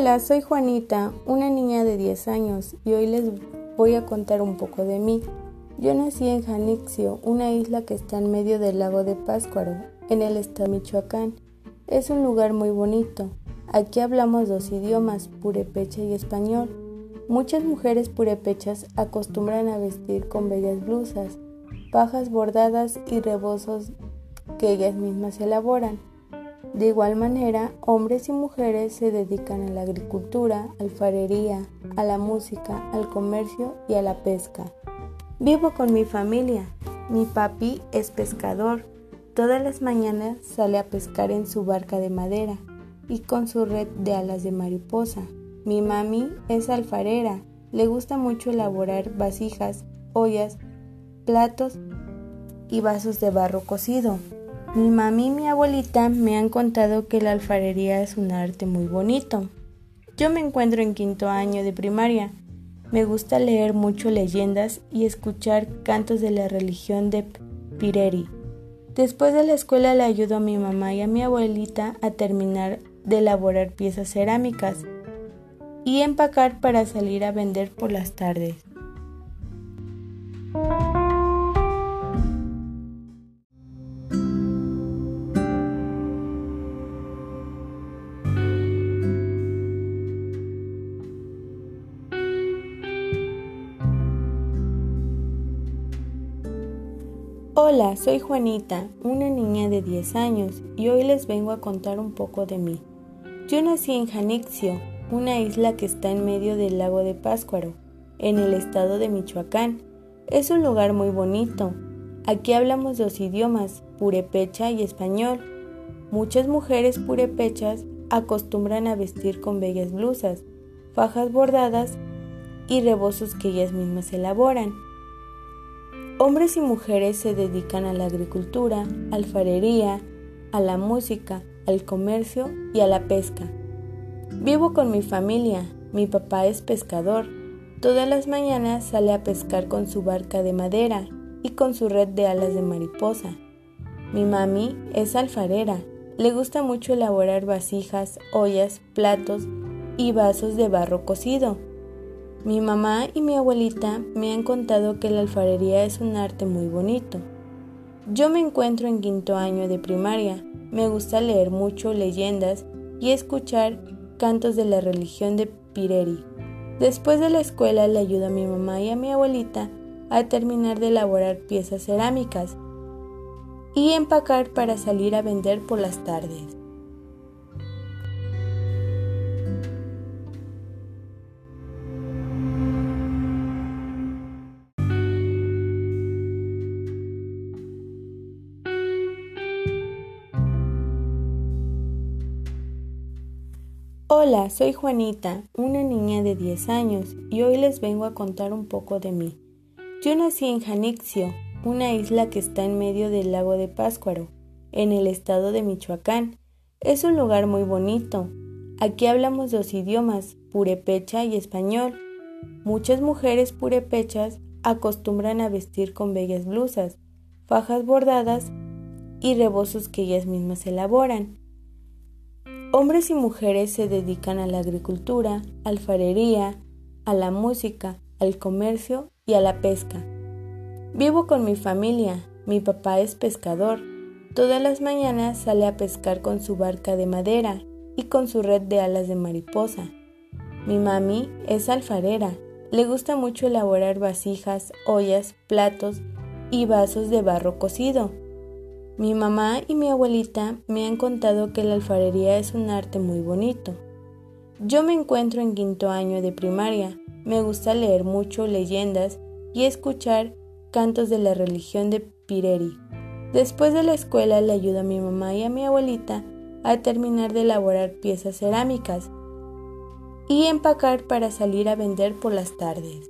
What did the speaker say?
Hola, soy Juanita, una niña de 10 años, y hoy les voy a contar un poco de mí. Yo nací en Janixio, una isla que está en medio del lago de Páscuaro, en el estado de Michoacán. Es un lugar muy bonito. Aquí hablamos dos idiomas, purepecha y español. Muchas mujeres purepechas acostumbran a vestir con bellas blusas, pajas bordadas y rebozos que ellas mismas elaboran. De igual manera, hombres y mujeres se dedican a la agricultura, alfarería, a la música, al comercio y a la pesca. Vivo con mi familia. Mi papi es pescador. Todas las mañanas sale a pescar en su barca de madera y con su red de alas de mariposa. Mi mami es alfarera. Le gusta mucho elaborar vasijas, ollas, platos y vasos de barro cocido. Mi mami y mi abuelita me han contado que la alfarería es un arte muy bonito. Yo me encuentro en quinto año de primaria. Me gusta leer mucho leyendas y escuchar cantos de la religión de Pireri. Después de la escuela le ayudo a mi mamá y a mi abuelita a terminar de elaborar piezas cerámicas y empacar para salir a vender por las tardes. Hola, soy Juanita, una niña de 10 años, y hoy les vengo a contar un poco de mí. Yo nací en Janixio, una isla que está en medio del lago de Páscuaro, en el estado de Michoacán. Es un lugar muy bonito. Aquí hablamos dos idiomas, purepecha y español. Muchas mujeres purepechas acostumbran a vestir con bellas blusas, fajas bordadas y rebozos que ellas mismas elaboran. Hombres y mujeres se dedican a la agricultura, alfarería, a la música, al comercio y a la pesca. Vivo con mi familia. Mi papá es pescador. Todas las mañanas sale a pescar con su barca de madera y con su red de alas de mariposa. Mi mami es alfarera. Le gusta mucho elaborar vasijas, ollas, platos y vasos de barro cocido. Mi mamá y mi abuelita me han contado que la alfarería es un arte muy bonito. Yo me encuentro en quinto año de primaria. Me gusta leer mucho leyendas y escuchar cantos de la religión de Pireri. Después de la escuela le ayudo a mi mamá y a mi abuelita a terminar de elaborar piezas cerámicas y empacar para salir a vender por las tardes. Hola, soy Juanita, una niña de 10 años, y hoy les vengo a contar un poco de mí. Yo nací en Janixio, una isla que está en medio del lago de Páscuaro, en el estado de Michoacán. Es un lugar muy bonito. Aquí hablamos dos idiomas, purepecha y español. Muchas mujeres purepechas acostumbran a vestir con bellas blusas, fajas bordadas y rebozos que ellas mismas elaboran. Hombres y mujeres se dedican a la agricultura, alfarería, a la música, al comercio y a la pesca. Vivo con mi familia. Mi papá es pescador. Todas las mañanas sale a pescar con su barca de madera y con su red de alas de mariposa. Mi mami es alfarera. Le gusta mucho elaborar vasijas, ollas, platos y vasos de barro cocido. Mi mamá y mi abuelita me han contado que la alfarería es un arte muy bonito. Yo me encuentro en quinto año de primaria. Me gusta leer mucho leyendas y escuchar cantos de la religión de Pireri. Después de la escuela le ayudo a mi mamá y a mi abuelita a terminar de elaborar piezas cerámicas y empacar para salir a vender por las tardes.